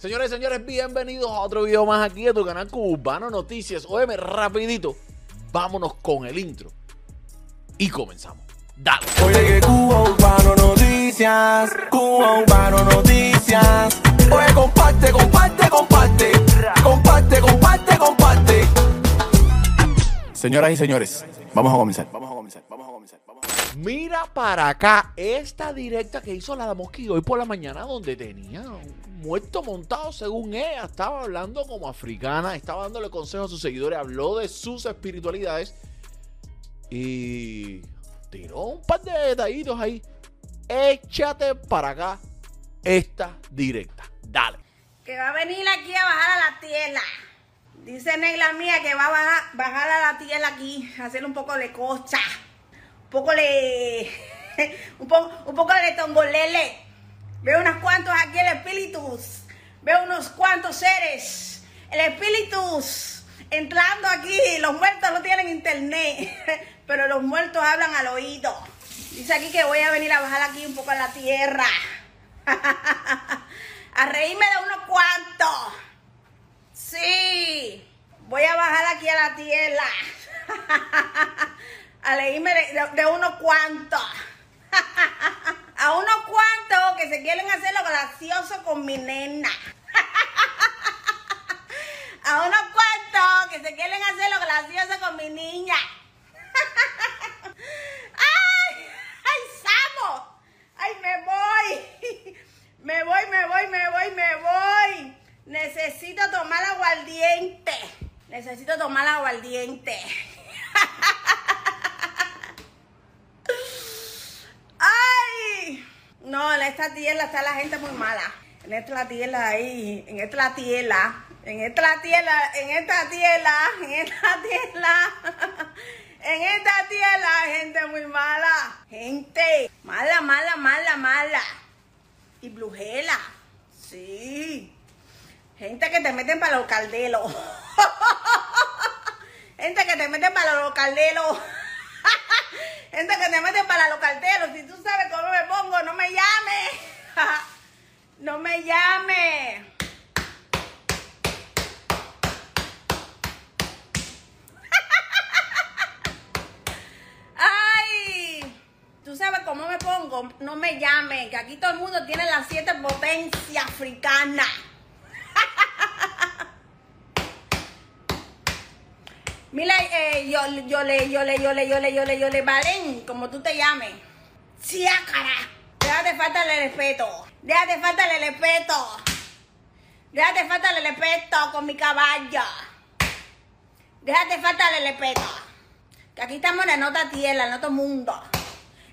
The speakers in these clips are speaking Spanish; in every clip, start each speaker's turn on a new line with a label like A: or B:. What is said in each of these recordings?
A: Señores y señores, bienvenidos a otro video más aquí de tu canal Cubano Noticias. Óyeme, rapidito, vámonos con el intro. Y comenzamos. Dale.
B: Oye que Cubano Noticias, Cubano Noticias. Oye, comparte, comparte, comparte. Comparte, comparte, comparte. Señoras y señores, vamos a comenzar. Vamos a comenzar, vamos a comenzar. Vamos a.
A: Mira para acá esta directa que hizo la Damoski hoy por la mañana donde tenía muerto montado según ella. Estaba hablando como africana, estaba dándole consejos a sus seguidores, habló de sus espiritualidades y tiró un par de detallitos ahí. Échate para acá esta directa. Dale.
C: que va a venir aquí a bajar a la tierra. Dice Neila mía que va a bajar, bajar a la tierra aquí, hacer un poco de cocha, un poco de, un poco, un poco de tongolele. Veo unos cuantos aquí el veo unos cuantos seres, el espíritus entrando aquí. Los muertos no tienen internet, pero los muertos hablan al oído. Dice aquí que voy a venir a bajar aquí un poco a la tierra. a reírme de unos cuantos. Sí, voy a bajar aquí a la tierra. a reírme de- de unos cuantos. A unos cuantos que se quieren hacer lo gracioso con mi nena. a unos cuantos que se quieren hacer lo gracioso con mi niña. ¡Ay! ¡Ay, Samo! ¡Ay, me voy! Me voy, me voy, me voy, me voy. Necesito tomar aguardiente. Necesito tomar aguardiente. ¡Ay! No, en esta tierra está la gente muy mala. En esta tierra ahí, en esta tierra, en esta tierra, en esta tierra, en esta tierra, en esta tierra, gente muy mala. Gente mala, mala, mala, mala. Y brujela. Sí. Gente que te meten para los caldelos. Gente que te meten para los caldelos. Gente que te meten para los caldelos. Si tú sabes cómo me pongo, no me llames. No me llames. Ay, tú sabes cómo me pongo, no me llames, que aquí todo el mundo tiene las siete potencias africanas. Mira, eh, yo, yo le, yo le, yo le, yo le, yo le, yo le, Valen, como tú te llames. Chiacara. Déjate falta el respeto. Déjate falta el respeto. Déjate falta el respeto con mi caballo. Déjate falta el respeto. Que aquí estamos en otra tierra, en otro mundo.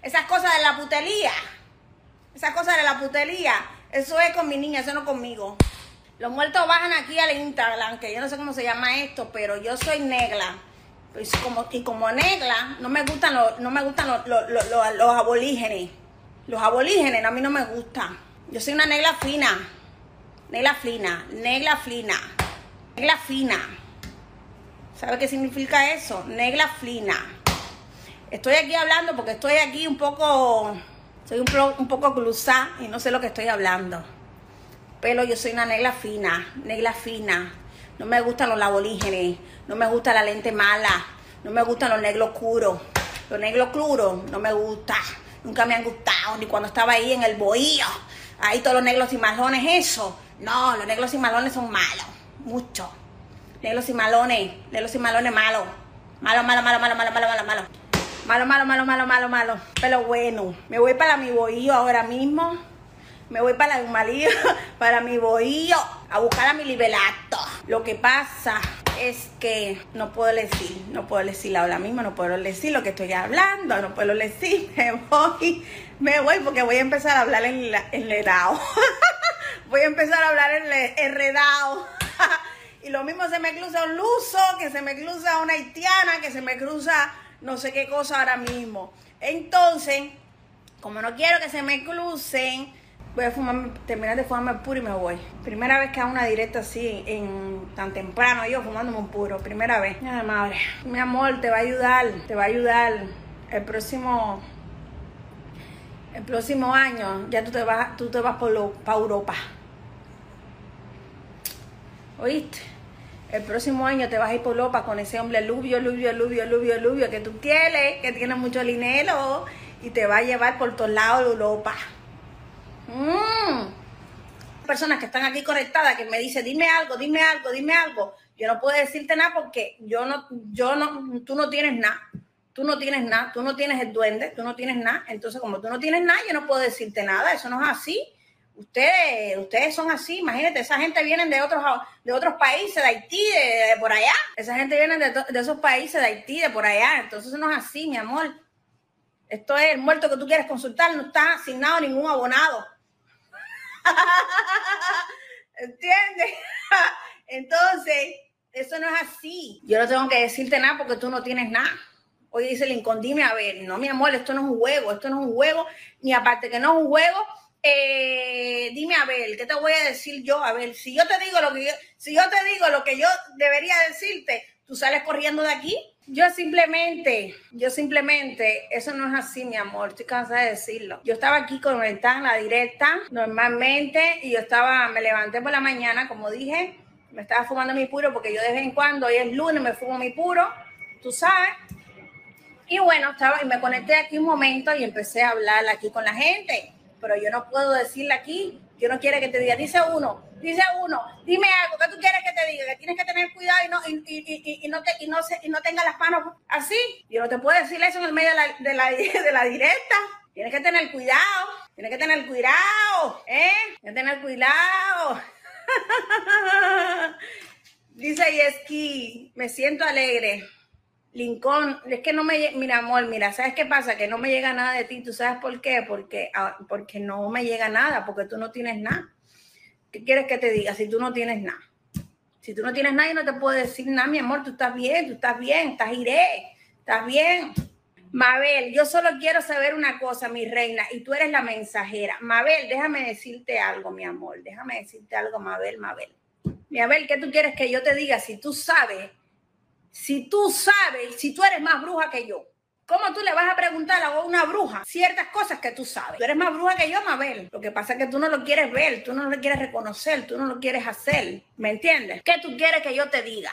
C: Esas cosas de la putería. Esas cosas de la putería. Eso es con mi niña, eso no conmigo. Los muertos bajan aquí al Instagram, que yo no sé cómo se llama esto, pero yo soy negra. Pues y como negra, no me gustan los, no me gustan los, los, los- los- aborígenes. Los aborígenes a mí no me gustan. Yo soy una negra fina. Negra fina, negra fina, negra fina. ¿Sabe qué significa eso? Negra fina. Estoy aquí hablando porque estoy aquí un poco, soy un poco cruzada y no sé lo que estoy hablando. Pero yo soy una negra fina, negra fina. No me gustan los aborígenes, no me gusta la lente mala, no me gustan los negros oscuros. Los negros oscuros no me gustan, nunca me han gustado, ni cuando estaba ahí en el bohío. Ahí todos los negros y malones, eso. No, los negros y malones son malos, mucho. Negros y malones, negros y malones malos. Malo, malo, malo, malo, malo, malo, malo, malo. Malo, malo, malo, malo, malo, malo. Pero bueno, me voy para mi bohío ahora mismo. Me voy para mi marido, para mi bohío, a buscar a mi liberato. Lo que pasa es que no puedo decir, no puedo decir ahora mismo, no puedo decir lo que estoy hablando, no puedo decir, me voy, me voy porque voy a empezar a hablar en la- enredado. voy a empezar a hablar en le- enredado. y lo mismo se me cruza un luso, que se me cruza una haitiana, que se me cruza no sé qué cosa ahora mismo. Entonces, como no quiero que se me crucen, voy a fumarme, terminar de fumarme el puro y me voy. Primera vez que hago una directa así, en tan temprano, yo fumándome un puro. Primera vez. Ay, madre. Mi amor, te va a ayudar, te va a ayudar. El próximo, el próximo año ya tú te vas, tú te vas por lo, para Europa. ¿Oíste? El próximo año te vas a ir por Europa con ese hombre lubio, lubio, lubio, lubio, lubio que tú quieres, que tiene mucho dinero y te va a llevar por todos lados de Europa. Mm. Personas que están aquí conectadas que me dicen, dime algo, dime algo, dime algo. Yo no puedo decirte nada porque yo no, yo no, tú no tienes nada. Tú no tienes nada, tú no tienes el duende, tú no tienes nada. Entonces, como tú no tienes nada, yo no puedo decirte nada. Eso no es así. Ustedes, ustedes son así, imagínate, esa gente viene de otros, de otros países, de Haití, de, por allá. Esa gente viene de, esos países, de Haití, de por allá. Entonces no es así, mi amor. Esto es el muerto que tú quieres consultar, no está asignado ningún abonado. ¿Entiendes? Entonces, eso no es así. Yo no tengo que decirte nada porque tú no tienes nada. Hoy dice Lincoln, dime a ver, no, mi amor, esto no es un juego, esto no es un juego, ni aparte que no es un juego, eh, dime a ver, ¿qué te voy a decir yo? A ver, si yo te digo lo que si yo te digo lo que yo debería decirte, tú sales corriendo de aquí. Yo simplemente, yo simplemente, eso no es así, mi amor, estoy cansada de decirlo. Yo estaba aquí conectada en la directa normalmente y yo estaba, me levanté por la mañana, como dije, me estaba fumando mi puro porque yo de vez en cuando, hoy es lunes, me fumo mi puro, tú sabes. Y bueno, estaba y me conecté aquí un momento y empecé a hablar aquí con la gente, pero yo no puedo decirle aquí, yo no quiero que te diga, dice uno, dice uno, dime algo, ¿qué tú quieres que te diga? Que tienes que tener cuidado y no, y, y, y, no, te, y, no, se, y no tenga las manos así. Yo no te puedo decir eso en el medio de la, de la, de la directa. Tienes que tener cuidado, tienes que tener cuidado, ¿eh? Tienes que tener cuidado. Dice Yeski, me siento alegre. Lincoln, es que no me, mira amor, mira, ¿sabes qué pasa? Que no me llega nada de ti, ¿tú sabes por qué? Porque, ah, porque no me llega nada, porque tú no tienes nada. ¿Qué quieres que te diga si tú no tienes nada? Si tú no tienes nada, yo no te puedo decir nada, mi amor, tú estás bien, tú estás bien, estás iré, estás bien. Mabel, yo solo quiero saber una cosa, mi reina, y tú eres la mensajera. Mabel, déjame decirte algo, mi amor, déjame decirte algo, Mabel, Mabel. Mabel, ¿qué tú quieres que yo te diga? Si tú sabes si tú sabes, si tú eres más bruja que yo, ¿cómo tú le vas a preguntar a una bruja ciertas cosas que tú sabes? Tú eres más bruja que yo, Mabel. Lo que pasa es que tú no lo quieres ver, tú no lo quieres reconocer, tú no lo quieres hacer. ¿Me entiendes? ¿Qué tú quieres que yo te diga?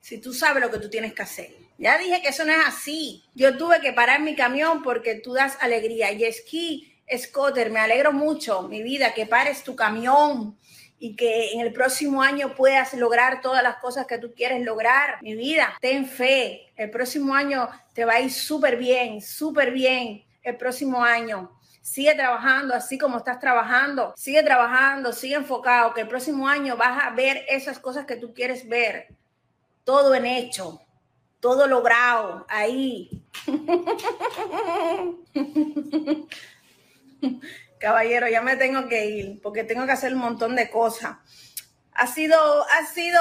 C: Si tú sabes lo que tú tienes que hacer. Ya dije que eso no es así. Yo tuve que parar mi camión porque tú das alegría. Y esquí, Scotter, me alegro mucho, mi vida, que pares tu camión y que en el próximo año puedas lograr todas las cosas que tú quieres lograr. Mi vida, ten fe. El próximo año te va a ir súper bien, súper bien. El próximo año. Sigue trabajando así como estás trabajando. Sigue trabajando, sigue enfocado, que el próximo año vas a ver esas cosas que tú quieres ver. Todo en hecho, todo logrado, ahí. Caballero, ya me tengo que ir porque tengo que hacer un montón de cosas. Ha sido, ha sido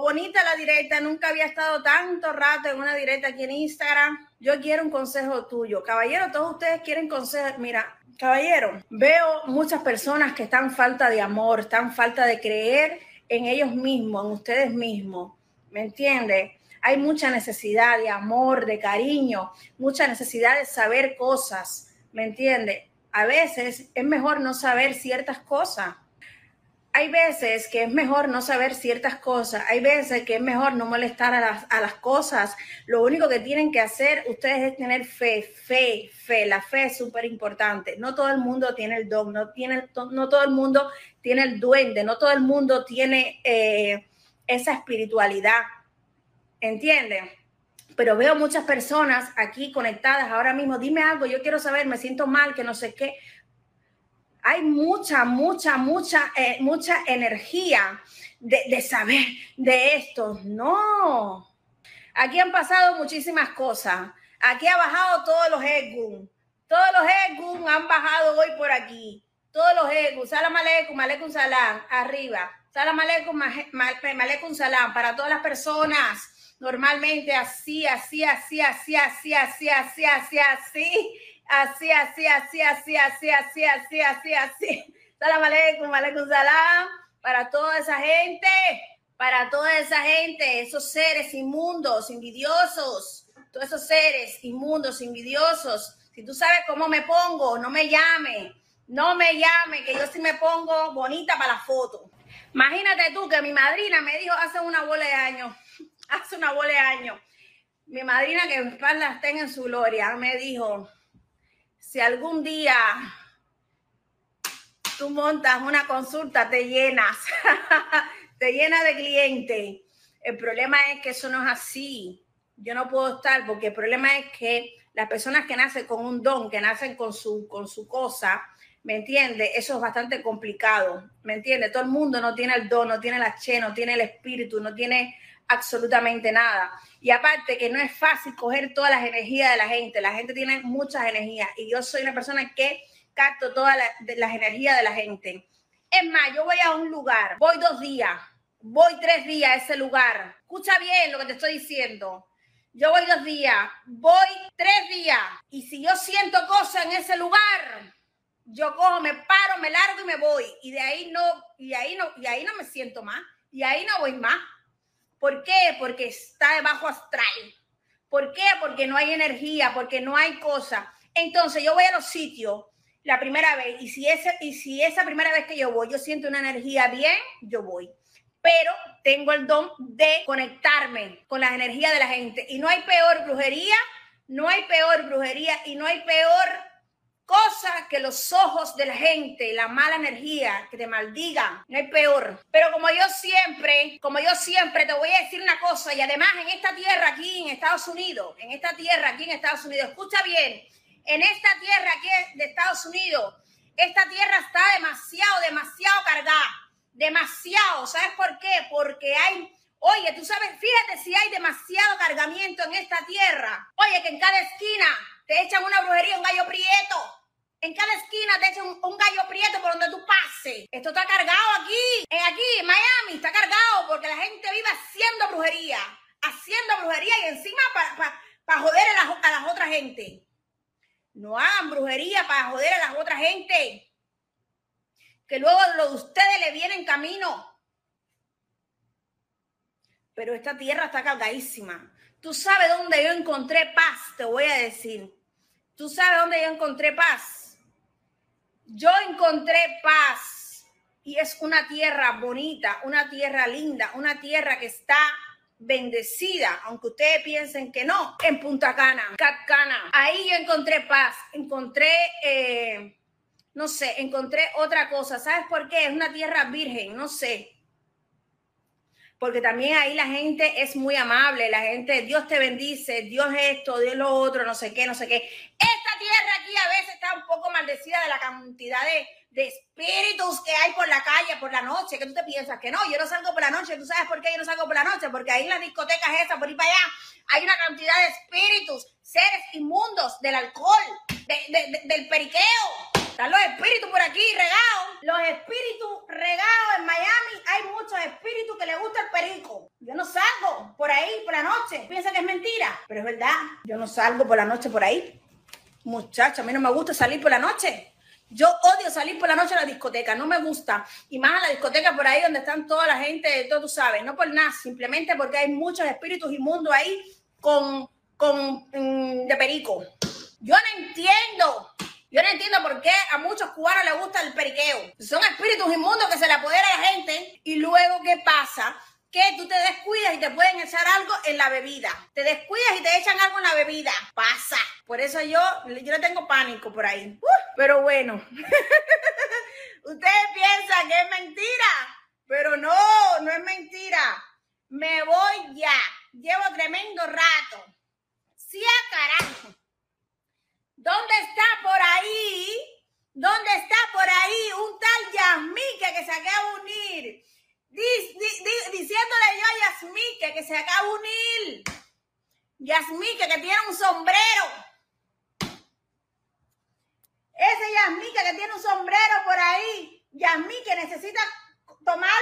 C: bonita la directa, nunca había estado tanto rato en una directa aquí en Instagram. Yo quiero un consejo tuyo. Caballero, todos ustedes quieren consejos. Mira, caballero, veo muchas personas que están falta de amor, están falta de creer en ellos mismos, en ustedes mismos. ¿Me entiendes? Hay mucha necesidad de amor, de cariño, mucha necesidad de saber cosas. ¿Me entiendes? A veces es mejor no saber ciertas cosas. Hay veces que es mejor no saber ciertas cosas, hay veces que es mejor no molestar a las, a las cosas. Lo único que tienen que hacer ustedes es tener fe, fe, fe. La fe es súper importante. No todo el mundo tiene el don, no, tiene, no todo el mundo tiene el duende, no todo el mundo tiene eh, esa espiritualidad. ¿Entienden? Pero veo muchas personas aquí conectadas ahora mismo. Dime algo, yo quiero saber, me siento mal, que no sé qué. Hay mucha, mucha, mucha, eh, mucha energía de, saber de esto. No. Aquí han pasado muchísimas cosas. Aquí ha bajado todos los Egun. Todos los Egun han bajado hoy por aquí. Todos los Egun. Salam aleikum, aleikum salam. Arriba. Salam aleikum, aleikum salam. Para todas las personas normalmente así, así, así, así, así, así, así, así, así, así, así, así, así, así, así, así, así, así. Salam aleikum, aleikum salam. Para toda esa gente, para toda esa gente, esos seres inmundos, envidiosos, todos esos seres inmundos, envidiosos. Si tú sabes cómo me pongo, no me llame, no me llame, que yo sí me pongo bonita para la foto. Imagínate tú que mi madrina me dijo hace una bola de años, hace una bola de años, mi madrina que mis espalda tenga en su gloria, me dijo, si algún día tú montas una consulta, te llenas, te llenas de clientes. El problema es que eso no es así. Yo no puedo estar porque el problema es que las personas que nacen con un don, que nacen con su, con su cosa, ¿me entiende? Eso es bastante complicado, ¿me entiende? Todo el mundo no tiene el don, no tiene la che, no tiene el espíritu, no tiene absolutamente nada. Y aparte que no es fácil coger todas las energías de la gente, la gente tiene muchas energías y yo soy una persona que capto todas las energías de la gente. Es más, yo voy a un lugar, voy dos días, voy tres días a ese lugar. Escucha bien lo que te estoy diciendo. Yo voy dos días, voy tres días y si yo siento cosas en ese lugar, yo cojo, me paro, me largo y me voy y de ahí no y ahí no y ahí no me siento más y ahí no voy más. ¿Por qué? Porque está debajo astral. ¿Por qué? Porque no hay energía, porque no hay cosa. Entonces yo voy a los sitios la primera vez y si, ese, y si esa primera vez que yo voy yo siento una energía bien, yo voy. Pero tengo el don de conectarme con las energías de la gente. Y no hay peor brujería, no hay peor brujería y no hay peor cosa que los ojos de la gente, la mala energía, que te maldigan, no hay peor. Pero como yo siempre, como yo siempre te voy a decir una cosa, y además en esta tierra aquí en Estados Unidos, en esta tierra aquí en Estados Unidos, escucha bien, en esta tierra aquí de Estados Unidos, esta tierra está demasiado, demasiado cargada, demasiado. ¿Sabes por qué? Porque hay Oye, tú sabes, fíjate si hay demasiado cargamiento en esta tierra. Oye, que en cada esquina te echan una brujería, un gallo prieto. En cada esquina te echan un, gallo prieto por donde tú pases. Esto está cargado aquí. En aquí, Miami, está cargado porque la gente vive haciendo brujería. Haciendo brujería y encima para joder a las, a las otras gente. No hagan brujería para joder a las otras gente. Que luego lo de ustedes le viene en camino. Pero esta tierra está cargadísima. Tú sabes dónde yo encontré paz, te voy a decir. Tú sabes dónde yo encontré paz yo encontré paz y es una tierra bonita, una tierra linda, una tierra que está bendecida, aunque ustedes piensen que no, en Punta Cana, Cana. Ahí yo encontré paz, encontré, eh, no sé, encontré otra cosa. ¿Sabes por qué? Es una tierra virgen, no sé. Porque también ahí la gente es muy amable, la gente, Dios te bendice, Dios esto, Dios lo otro, no sé qué, no sé qué. Tierra aquí a veces está un poco maldecida de la cantidad de, de espíritus que hay por la calle, por la noche, que tú te piensas que no, yo no salgo por la noche, ¿tú sabes por qué yo no salgo por la noche? Porque ahí en las discotecas esas, por ir para allá, hay una cantidad de espíritus, seres inmundos del alcohol, del periqueo. Están los espíritus por aquí regados. Los espíritus regados en Miami. Hay muchos espíritus que les gusta el perico. Yo no salgo por ahí por la noche. Piensa que es mentira, pero es verdad. Yo no salgo por la noche por ahí. Muchacha, a mí no me gusta salir por la noche. Yo odio salir por la noche a la discoteca, no me gusta. Y más a la discoteca por ahí donde están toda la gente, todo tú sabes, no por nada, simplemente porque hay muchos espíritus inmundos ahí con, con mm, de perico. Yo no entiendo. Yo no entiendo por qué a muchos cubanos les gusta el periqueo. Son espíritus inmundos que se le apodera a la gente. Y luego, ¿qué pasa? que tú te descuidas y te pueden echar algo en la bebida. Te descuidas y te echan algo en la bebida. Pasa. Por eso yo, yo le tengo pánico por ahí. Pero bueno. Ustedes piensan que es mentira. Pero no, no es mentira. Me voy ya. Llevo tremendo rato. Sí, a carajo. ¿Dónde está por ahí? ¿Dónde está por ahí un tal Yasmique que se acaba de unir? Diciéndole yo a Yasmique que se acaba de unir. Yasmique que tiene un sombrero. Ese Yasmique que tiene un sombrero por ahí. Yasmique necesita tomar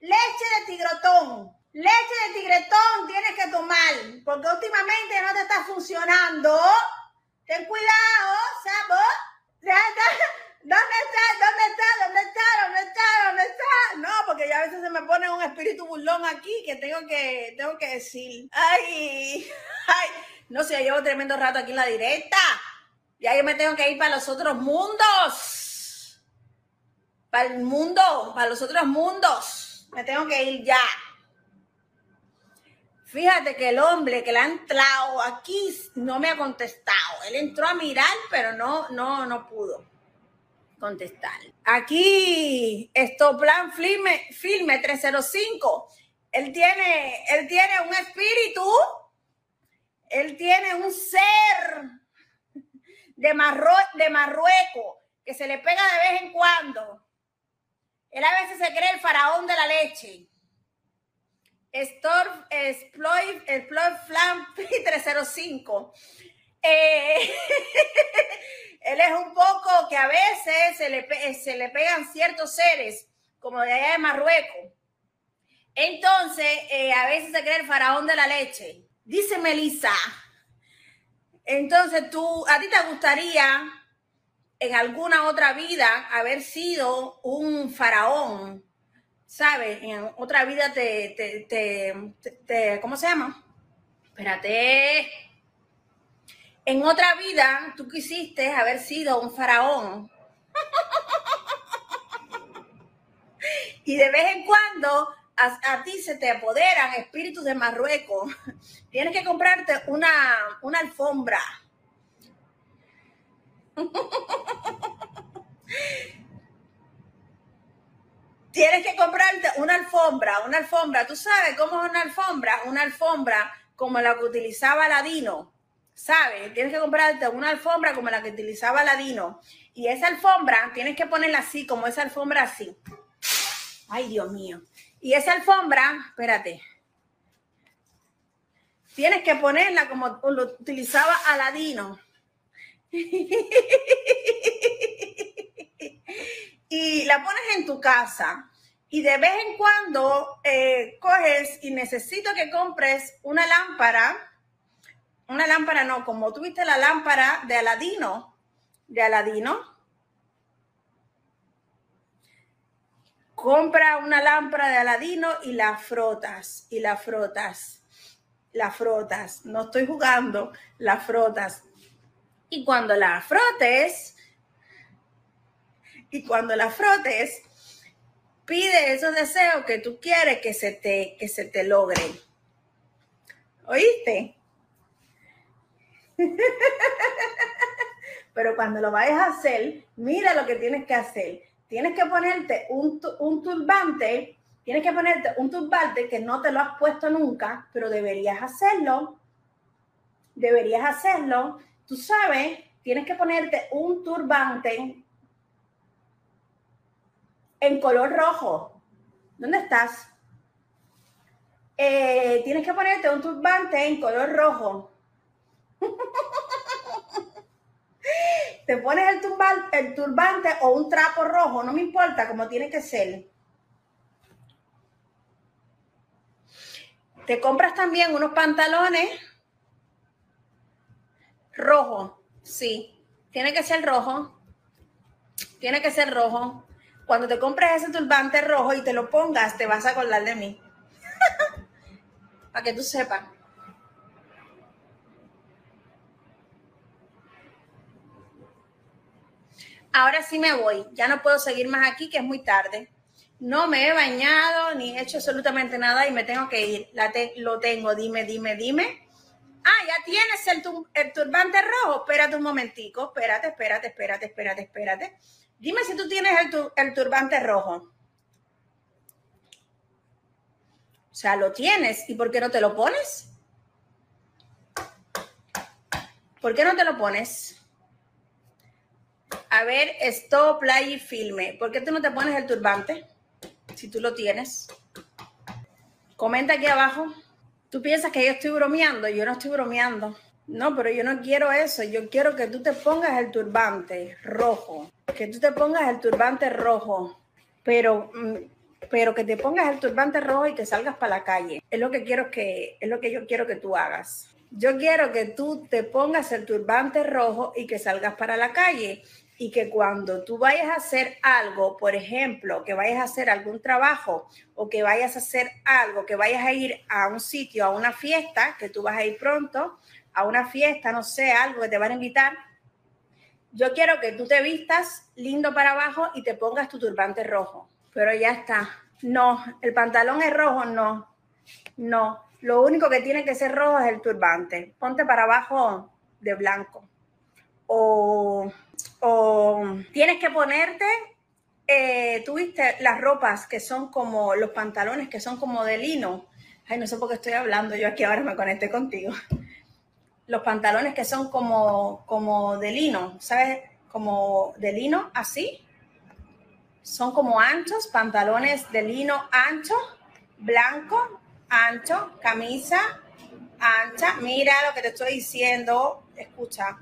C: leche de tigrotón. Leche de tigretón tienes que tomar, porque últimamente no te está funcionando. Ten cuidado, ¿sabes? ¿Dónde está? ¿Dónde está? ¿Dónde está? ¿Dónde está? ¿Dónde está? No, porque ya a veces se me pone un espíritu burlón aquí que tengo que, tengo que decir. Ay, ay, no sé, llevo tremendo rato aquí en la directa. Ya yo me tengo que ir para los otros mundos. Para el mundo, para los otros mundos. Me tengo que ir ya. Fíjate que el hombre que le ha entrado aquí no me ha contestado. Él entró a mirar, pero no, no, no pudo contestar. Aquí, esto plan filme, filme 305. Él tiene, él tiene un espíritu, él tiene un ser de, Marro, de Marruecos que se le pega de vez en cuando. Él a veces se cree el faraón de la leche. Storm Exploit, Exploit Flam 305. Eh, él es un poco que a veces se le, se le pegan ciertos seres, como de allá de Marruecos. Entonces, eh, a veces se cree el faraón de la leche. Dice Melissa. Entonces, tú, a ti te gustaría en alguna otra vida haber sido un faraón ¿sabes? En otra vida te, te, te, te, ¿cómo se llama? Espérate. En otra vida tú quisiste haber sido un faraón. y de vez en cuando a, ti se te apoderan espíritus de Marruecos. Tienes que comprarte una, una alfombra. Tienes que comprarte una alfombra, una alfombra. ¿Tú sabes cómo es una alfombra? Una alfombra como la que utilizaba Ladino. ¿Sabes? Tienes que comprarte una alfombra como la que utilizaba Ladino. Y esa alfombra tienes que ponerla así, como esa alfombra así. Ay, Dios mío. Y esa alfombra, espérate. Tienes que ponerla como lo utilizaba Aladino. y la pones en tu casa y de vez en cuando eh, coges y necesito que compres una lámpara, una lámpara no, como tuviste la lámpara de Aladino, de Aladino, compra una lámpara de Aladino y la frotas, y la frotas, la frotas, no estoy jugando, la frotas. Y cuando la frotes, y cuando la frotes, pide esos deseos que tú quieres que se te, que se te logren. ¿Oíste? Pero cuando lo vayas a hacer, mira lo que tienes que hacer. Tienes que ponerte un, turbante, tienes que ponerte un turbante que no te lo has puesto nunca, pero deberías hacerlo. Deberías hacerlo. Tú sabes, tienes que ponerte un turbante en color rojo. ¿Dónde estás? Eh, tienes que ponerte un turbante en color rojo. Te pones el, turbante o un trapo rojo, no me importa, como tiene que ser. Te compras también unos pantalones rojos. Sí, tiene que ser rojo. Tiene que ser rojo cuando te compres ese turbante rojo y te lo pongas, te vas a acordar de mí. Para que tú sepas. Ahora sí me voy. Ya no puedo seguir más aquí, que es muy tarde. No me he bañado ni he hecho absolutamente nada y me tengo que ir. Lo tengo. Dime, dime, dime. Ah, ya tienes el, el turbante rojo. Espérate un momentico. Espérate, espérate, espérate, espérate, espérate. Dime si tú tienes el, turbante rojo. O sea, lo tienes. ¿Y por qué no te lo pones? ¿Por qué no te lo pones? A ver, stop, play y filme. ¿Por qué tú no te pones el turbante? Si tú lo tienes. Comenta aquí abajo. Tú piensas que yo estoy bromeando. Yo no estoy bromeando. No, pero yo no quiero eso. Yo quiero que tú te pongas el turbante rojo que tú te pongas el turbante rojo, pero, mm, pero que te pongas el turbante rojo y que salgas para la calle. Es lo que quiero que, es lo que yo quiero que tú hagas. Yo quiero que tú te pongas el turbante rojo y que salgas para la calle y que cuando tú vayas a hacer algo, por ejemplo, que vayas a hacer algún trabajo o que vayas a hacer algo, que vayas a ir a un sitio, a una fiesta, que tú vas a ir pronto, a una fiesta, no sé, algo que te van a invitar, yo quiero que tú te vistas lindo para abajo y te pongas tu turbante rojo. Pero ya está. No, el pantalón es rojo, no. No, lo único que tiene que ser rojo es el turbante. Ponte para abajo de blanco. O, tienes que ponerte, eh, tuviste las ropas que son como los pantalones que son como de lino. Ay, no sé por qué estoy hablando, yo aquí ahora me conecté contigo. Los pantalones que son como, como de lino, ¿sabes? Como de lino, así. Son como anchos, pantalones de lino ancho, blanco, ancho, camisa ancha. Mira lo que te estoy diciendo. Escucha.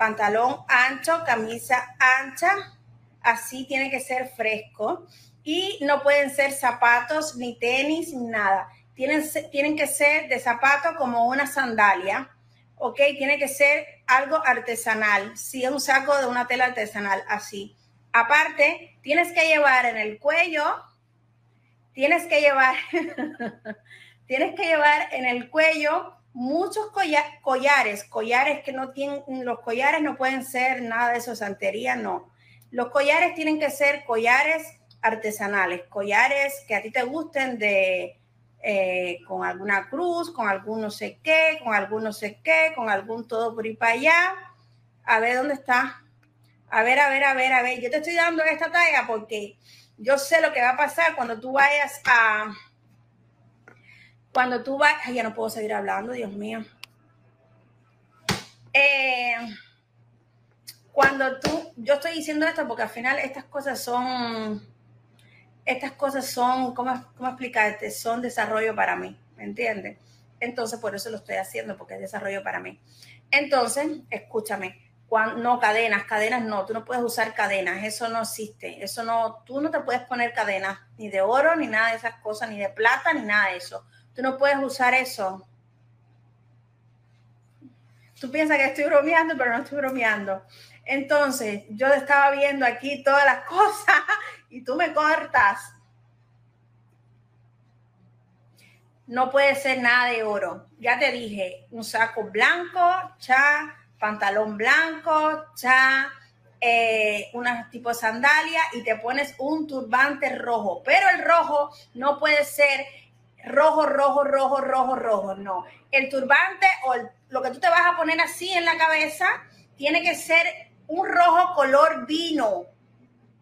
C: Pantalón ancho, camisa ancha. Así tiene que ser fresco. Y no pueden ser zapatos, ni tenis, ni nada. Tienen, tienen que ser de zapato como una sandalia. ¿Ok? Tiene que ser algo artesanal. Si es un saco de una tela artesanal, así. Aparte, tienes que llevar en el cuello tienes que llevar, tienes que llevar en el cuello muchos collares, collares que no tienen, los collares no pueden ser nada de eso, santería, no. Los collares tienen que ser collares artesanales, collares que a ti te gusten de, eh, con alguna cruz, con algún no sé qué, con algún no sé qué, con algún todo por ahí para allá. A ver dónde está. A ver, a ver, a ver, a ver. Yo te estoy dando esta talla porque yo sé lo que va a pasar cuando tú vayas a... Cuando tú vayas... Ay, ya no puedo seguir hablando, Dios mío. Eh, cuando tú... Yo estoy diciendo esto porque al final estas cosas son... Estas cosas son, ¿cómo, cómo explicarte? Son desarrollo para mí, ¿me entiendes? Entonces, por eso lo estoy haciendo, porque es desarrollo para mí. Entonces, escúchame no, cadenas, cadenas no, tú no puedes usar cadenas, eso no existe, eso no, tú no te puedes poner cadenas, ni de oro, ni nada de esas cosas, ni de plata, ni nada de eso. Tú no puedes usar eso. Tú piensas que estoy bromeando, pero no estoy bromeando. Entonces, yo estaba viendo aquí todas las cosas y tú me cortas. No puede ser nada de oro. Ya te dije, un saco blanco, cha, pantalón blanco, cha, eh, una tipo de sandalia y te pones un turbante rojo. Pero el rojo no puede ser rojo, rojo, rojo, rojo, rojo. No. El turbante o lo que tú te vas a poner así en la cabeza tiene que ser un rojo color vino.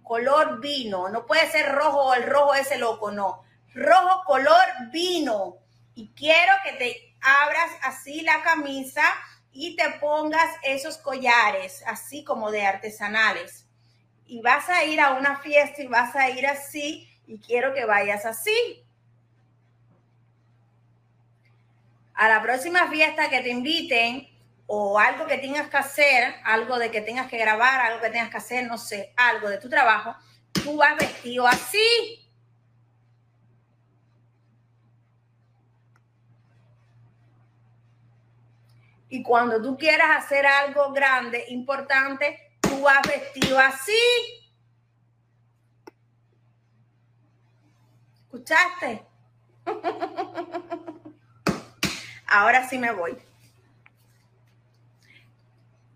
C: Color vino. No puede ser rojo, el rojo ese loco, no. Rojo color vino. Y quiero que te abras así la camisa y te pongas esos collares, así como de artesanales. Y vas a ir a una fiesta y vas a ir así y quiero que vayas así. A la próxima fiesta que te inviten o algo que tengas que hacer, algo de que tengas que grabar, algo que tengas que hacer, no sé, algo de tu trabajo, tú vas vestido así. Y cuando tú quieras hacer algo grande, importante, tú vas vestido así. ¿Escuchaste? Ahora sí me voy.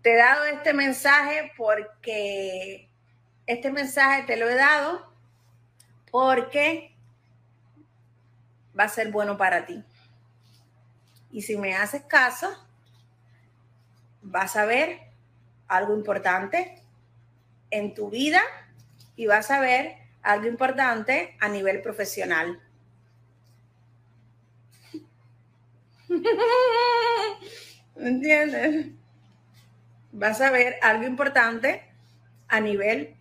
C: Te he dado este mensaje porque este mensaje te lo he dado porque va a ser bueno para ti. Y si me haces caso, vas a ver algo importante en tu vida y vas a ver algo importante a nivel profesional. ¿Me entiendes? Vas a ver algo importante a nivel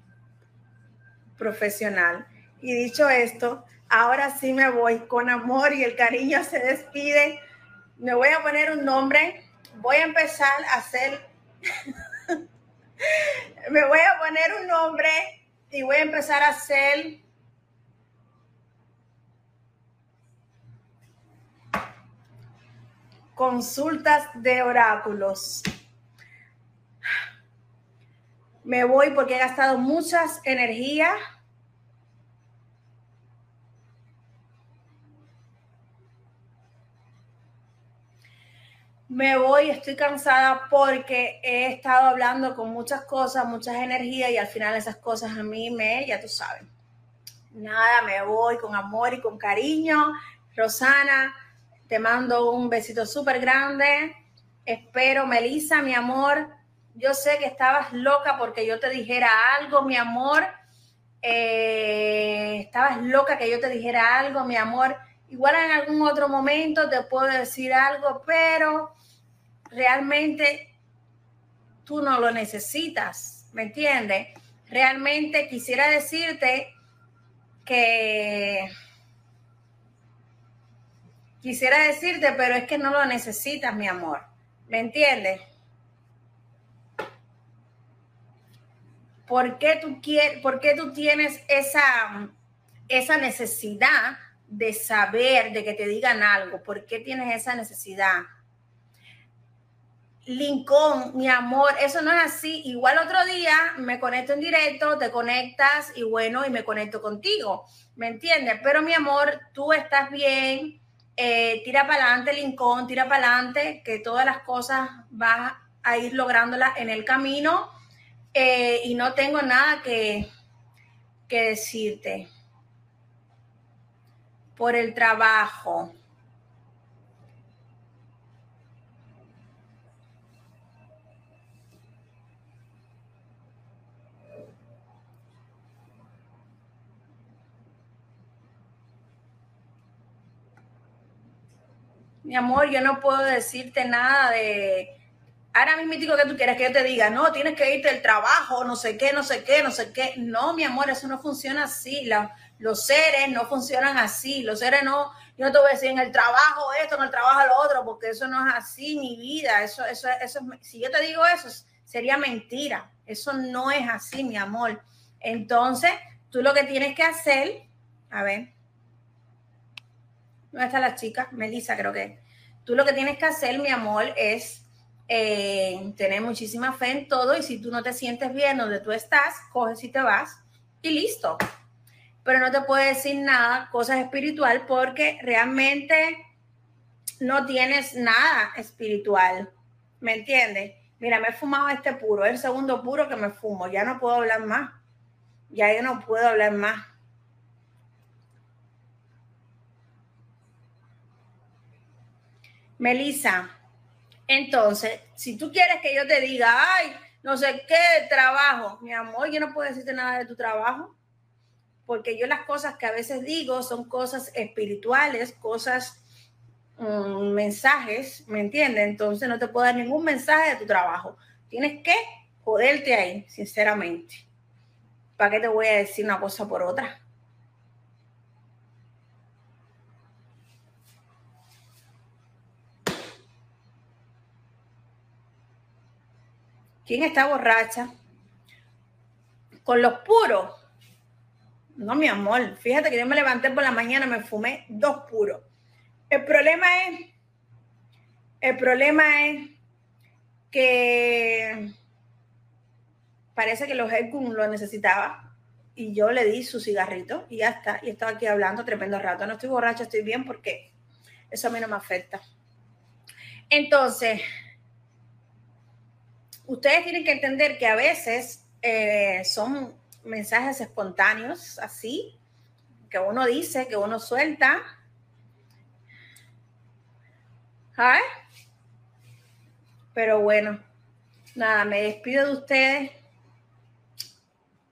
C: profesional. Y dicho esto, ahora sí me voy con amor y el cariño se despide. Me voy a poner un nombre voy a empezar a hacer, me voy a poner un nombre y voy a empezar a hacer consultas de oráculos. Me voy porque he gastado muchas energías me voy, estoy cansada porque he estado hablando con muchas cosas, muchas energías y al final esas cosas a mí me, ya tú sabes, Nada, me voy con amor y con cariño. Rosana, te mando un besito súper grande. Espero, Melissa, mi amor. Yo sé que estabas loca porque yo te dijera algo, mi amor. Eh, estabas loca que yo te dijera algo, mi amor. Igual en algún otro momento te puedo decir algo, pero realmente tú no lo necesitas, ¿me entiendes? Realmente quisiera decirte que quisiera decirte, pero es que no lo necesitas, mi amor. ¿Me entiendes? ¿Por qué tú, quieres, por qué tú tienes esa, esa necesidad de saber, de que te digan algo? ¿Por qué tienes esa necesidad? Lincoln, mi amor, eso no es así. Igual otro día me conecto en directo, te conectas y bueno, y me conecto contigo, ¿me entiendes? Pero mi amor, tú estás bien, eh, tira para adelante, Lincoln, tira para adelante, que todas las cosas vas a ir lográndolas en el camino eh, y no tengo nada que, que decirte por el trabajo. Mi amor, yo no puedo decirte nada de... Ahora mismo digo que tú quieres que yo te diga, no, tienes que irte del trabajo, no sé qué, no sé qué, no sé qué. No, mi amor, eso no funciona así. los seres no funcionan así. Los seres no, yo no te voy a decir en el trabajo esto, en el trabajo lo otro, porque eso no es así, mi vida. Eso, eso, eso, si yo te digo eso, sería mentira. Eso no es así, mi amor. Entonces, tú lo que tienes que hacer, a ver, ¿Dónde está la chica? Melissa, creo que. Tú lo que tienes que hacer, mi amor, es eh, tener muchísima fe en todo y si tú no te sientes bien donde tú estás, coges y te vas y listo. Pero no te puedo decir nada, cosas espiritual, porque realmente no tienes nada espiritual. ¿Me entiendes? Mira, me he fumado este puro, el segundo puro que me fumo. Ya no puedo hablar más. Ya yo no puedo hablar más. Melissa, entonces, si tú quieres que yo te diga, ay, no sé qué trabajo, mi amor, yo no puedo decirte nada de tu trabajo, porque yo las cosas que a veces digo son cosas espirituales, cosas, um, mensajes, ¿me entiendes? Entonces no te puedo dar ningún mensaje de tu trabajo. Tienes que joderte ahí, sinceramente. ¿Para qué te voy a decir una cosa por otra? ¿Quién está borracha? Con los puros. No, mi amor. Fíjate que yo me levanté por la mañana, me fumé dos puros. El problema es, el problema es que parece que los Edgun lo necesitaba y yo le di su cigarrito y ya está. Y estaba aquí hablando tremendo rato. No estoy borracha, estoy bien porque eso a mí no me afecta. Entonces, ustedes tienen que entender que a veces eh, son mensajes espontáneos, así, que uno dice, que uno suelta. ¿Sabes? Pero bueno, nada, me despido de ustedes.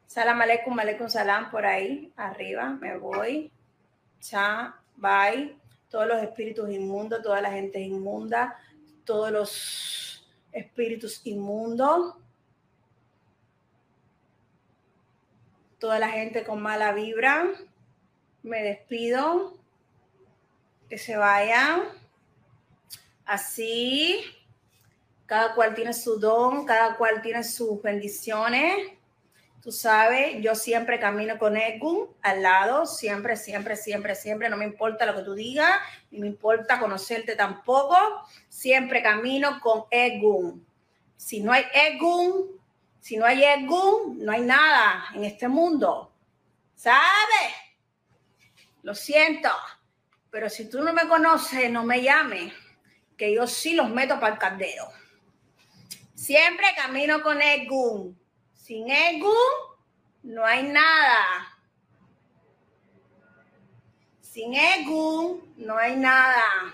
C: Salam aleikum, aleikum salam por ahí, arriba, me voy. Cha, bye. Todos los espíritus inmundos, toda la gente inmunda, todos los espíritus inmundos, toda la gente con mala vibra, me despido, que se vayan. Así, cada cual tiene su don, cada cual tiene sus bendiciones. Tú sabes, yo siempre camino con Egun al lado, siempre, siempre, siempre, siempre. No me importa lo que tú digas, ni me importa conocerte tampoco. Siempre camino con Egun. Si no hay Egun, si no hay Egun, no hay nada en este mundo. ¿Sabes? Lo siento. Pero si tú no me conoces, no me llames, que yo sí los meto para el caldero. Siempre camino con Egun sin ego no hay nada. Sin ego no hay nada.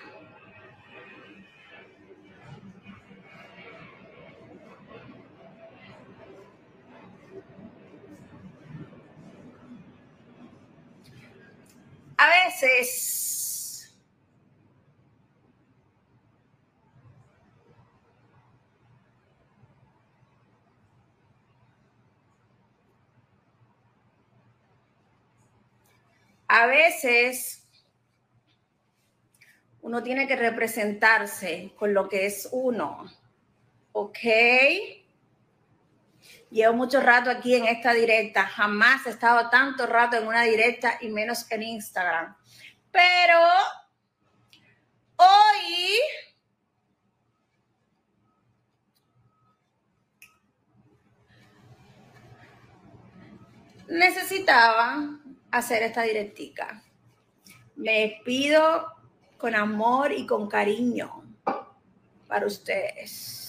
C: A veces a veces uno tiene que representarse con lo que es uno. ¿Ok? Llevo mucho rato aquí en esta directa. Jamás he estado tanto rato en una directa y menos en Instagram. Pero hoy necesitaba hacer esta directica. Me despido con amor y con cariño para ustedes.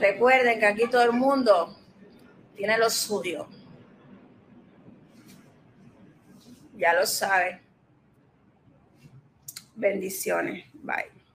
C: Recuerden que aquí todo el mundo tiene lo suyo. Ya lo saben. Bendiciones. Bye.